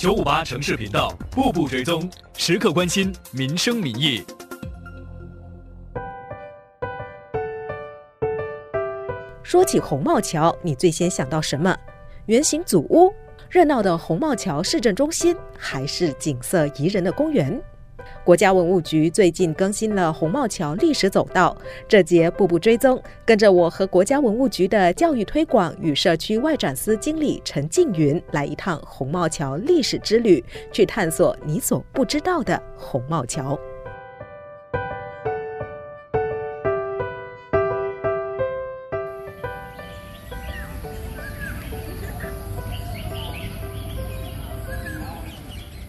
九五八城市频道，步步追踪，时刻关心民生民意。说起红帽桥，你最先想到什么？圆形祖屋、热闹的红帽桥市政中心，还是景色宜人的公园？国家文物局最近更新了红帽桥历史走道，这节步步追踪，跟着我和国家文物局的教育推广与社区外展司经理陈静云来一趟红帽桥历史之旅，去探索你所不知道的红帽桥。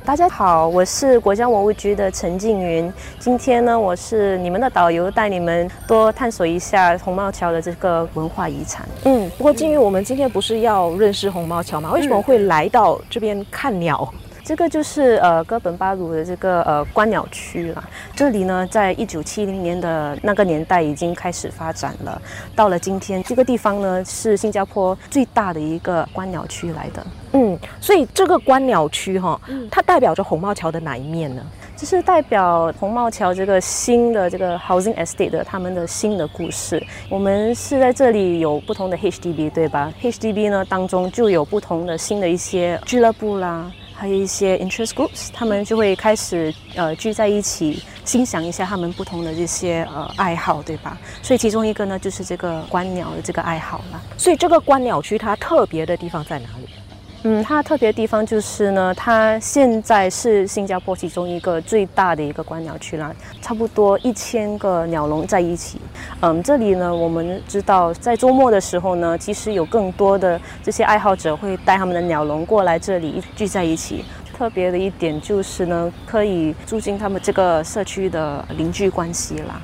大家好，我是国家文物局的陈静云。今天呢，我是你们的导游，带你们多探索一下红帽桥的这个文化遗产。嗯，不过静云，我们今天不是要认识红帽桥吗？为什么会来到这边看鸟？这个就是呃哥本巴鲁的这个呃观鸟区了。这里呢，在一九七零年的那个年代已经开始发展了。到了今天，这个地方呢是新加坡最大的一个观鸟区来的。嗯，所以这个观鸟区哈，它代表着红帽桥的哪一面呢？就是代表红帽桥这个新的这个 housing estate 的他们的新的故事。我们是在这里有不同的 HDB 对吧？HDB 呢当中就有不同的新的一些俱乐部啦。还有一些 interest groups，他们就会开始呃聚在一起，欣赏一下他们不同的这些呃爱好，对吧？所以其中一个呢，就是这个观鸟的这个爱好了。所以这个观鸟区它特别的地方在哪里？嗯，它特别的地方就是呢，它现在是新加坡其中一个最大的一个观鸟区啦，差不多一千个鸟笼在一起。嗯，这里呢，我们知道在周末的时候呢，其实有更多的这些爱好者会带他们的鸟笼过来这里聚在一起。特别的一点就是呢，可以促进他们这个社区的邻居关系啦。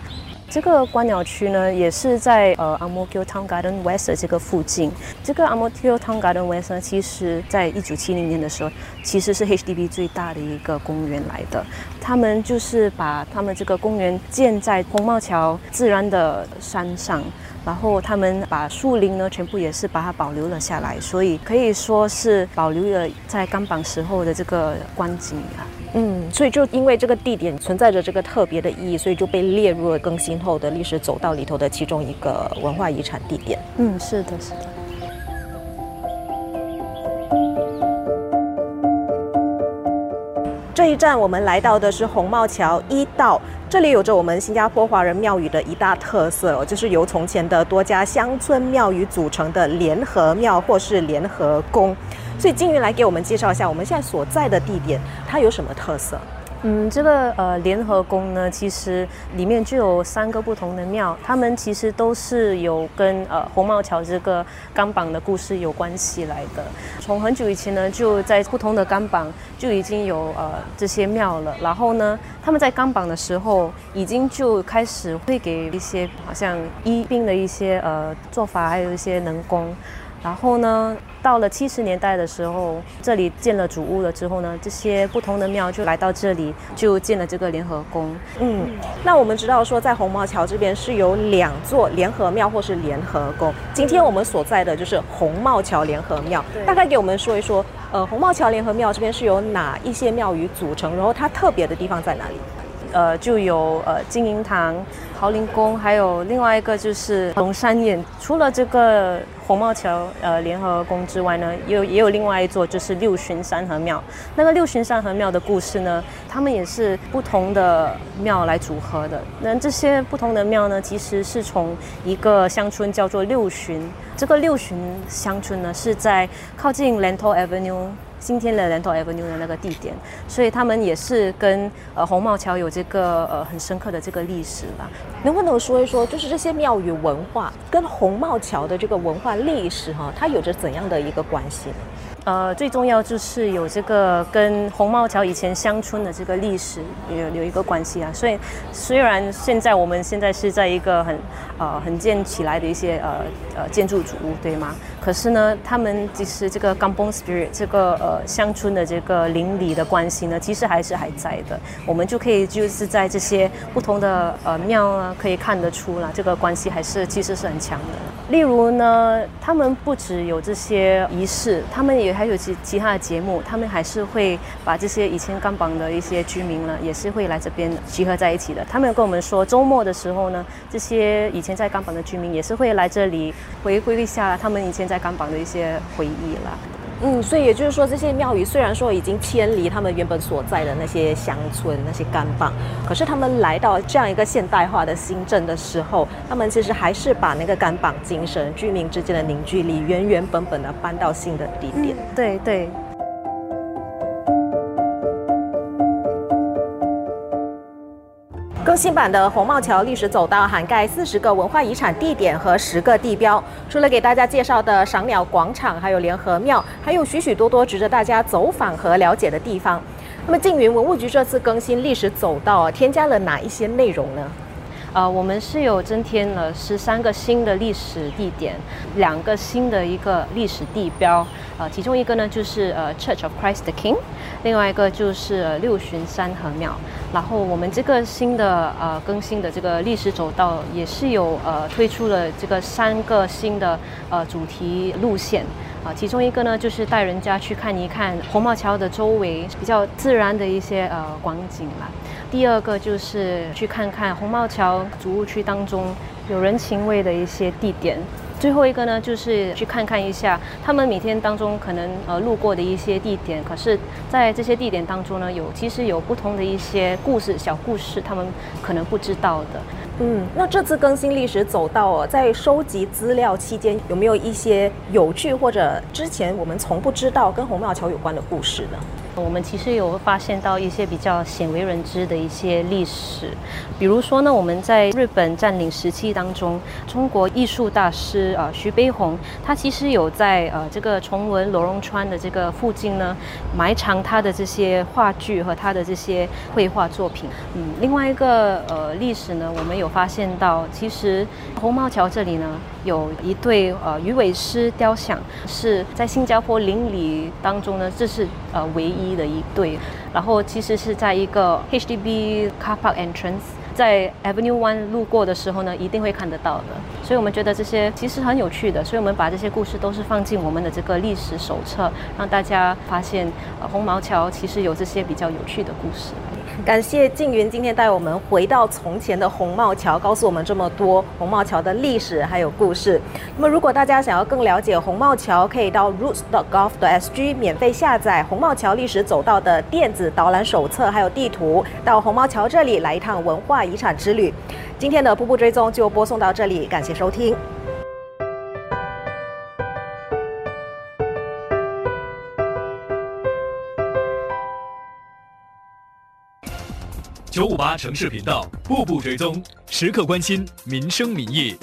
这个观鸟区呢，也是在呃 a m o k i o Town Garden West 这个附近。这个 a m o k i o Town Garden West 呢，其实在一九七零年的时候，其实是 HDB 最大的一个公园来的。他们就是把他们这个公园建在红帽桥自然的山上，然后他们把树林呢，全部也是把它保留了下来，所以可以说是保留了在钢板时候的这个观景啊。嗯，所以就因为这个地点存在着这个特别的意义，所以就被列入了更新后的历史走道里头的其中一个文化遗产地点。嗯，是的，是的。这一站我们来到的是红帽桥一道，这里有着我们新加坡华人庙宇的一大特色哦，就是由从前的多家乡村庙宇组成的联合庙或是联合宫。所以金鱼来给我们介绍一下我们现在所在的地点，它有什么特色？嗯，这个呃联合宫呢，其实里面就有三个不同的庙，他们其实都是有跟呃红帽桥这个钢板的故事有关系来的。从很久以前呢，就在不同的钢板就已经有呃这些庙了。然后呢，他们在钢板的时候，已经就开始会给一些好像医病的一些呃做法，还有一些能工。然后呢，到了七十年代的时候，这里建了主屋了之后呢，这些不同的庙就来到这里，就建了这个联合宫。嗯，那我们知道说，在红帽桥这边是有两座联合庙或是联合宫。今天我们所在的就是红帽桥联合庙，大概给我们说一说，呃，红帽桥联合庙这边是由哪一些庙宇组成？然后它特别的地方在哪里？呃，就有呃金银堂、豪林宫，还有另外一个就是龙山宴。除了这个红帽桥呃联合宫之外呢，有也有另外一座就是六旬山河庙。那个六旬山河庙的故事呢，他们也是不同的庙来组合的。那这些不同的庙呢，其实是从一个乡村叫做六旬。这个六旬乡村呢，是在靠近 Lentor Avenue。今天的 Lentor Avenue 的那个地点，所以他们也是跟呃红帽桥有这个呃很深刻的这个历史吧。能不能说一说，就是这些庙宇文化跟红帽桥的这个文化历史哈，它有着怎样的一个关系呢？呃，最重要就是有这个跟红帽桥以前乡村的这个历史有有一个关系啊。所以虽然现在我们现在是在一个很呃很建起来的一些呃呃建筑主屋，对吗？可是呢，他们其实这个 g a m b o n spirit 这个呃乡村的这个邻里的关系呢，其实还是还在的。我们就可以就是在这些不同的呃庙啊，可以看得出了这个关系还是其实是很强的。例如呢，他们不只有这些仪式，他们也还有其其他的节目，他们还是会把这些以前甘榜的一些居民呢，也是会来这边集合在一起的。他们跟我们说，周末的时候呢，这些以在甘榜的居民也是会来这里回归一下他们以前在甘榜的一些回忆啦。嗯，所以也就是说，这些庙宇虽然说已经偏离他们原本所在的那些乡村、那些干棒，可是他们来到这样一个现代化的新镇的时候，他们其实还是把那个干棒精神、居民之间的凝聚力原原本本的搬到新的地点。对对。新版的红帽桥历史走道涵盖四十个文化遗产地点和十个地标，除了给大家介绍的赏鸟广场，还有联合庙，还有许许多多值得大家走访和了解的地方。那么，静云文物局这次更新历史走道，添加了哪一些内容呢？呃，我们是有增添了十三个新的历史地点，两个新的一个历史地标。呃，其中一个呢就是呃 Church of Christ the King，另外一个就是六旬山河庙。然后我们这个新的呃更新的这个历史走道也是有呃推出了这个三个新的呃主题路线。啊，其中一个呢就是带人家去看一看红帽桥的周围比较自然的一些呃光景啦。第二个就是去看看红帽桥主务区当中有人情味的一些地点，最后一个呢就是去看看一下他们每天当中可能呃路过的一些地点，可是在这些地点当中呢有其实有不同的一些故事小故事，他们可能不知道的。嗯，那这次更新历史走到哦，在收集资料期间有没有一些有趣或者之前我们从不知道跟红庙桥有关的故事呢？我们其实有发现到一些比较鲜为人知的一些历史，比如说呢，我们在日本占领时期当中，中国艺术大师啊徐悲鸿，他其实有在呃这个崇文罗荣川的这个附近呢埋藏他的这些话剧和他的这些绘画作品。嗯，另外一个呃历史呢，我们有发现到，其实红毛桥这里呢有一对呃鱼尾狮雕像，是在新加坡邻里当中呢，这是呃唯一。的一对，然后其实是在一个 HDB car park entrance，在 Avenue One 路过的时候呢，一定会看得到的。所以我们觉得这些其实很有趣的，所以我们把这些故事都是放进我们的这个历史手册，让大家发现呃红毛桥其实有这些比较有趣的故事。感谢静云今天带我们回到从前的红帽桥，告诉我们这么多红帽桥的历史还有故事。那么，如果大家想要更了解红帽桥，可以到 roots.gov.sg 免费下载红帽桥历史走道的电子导览手册，还有地图，到红帽桥这里来一趟文化遗产之旅。今天的瀑布追踪就播送到这里，感谢收听。九五八城市频道，步步追踪，时刻关心民生民意。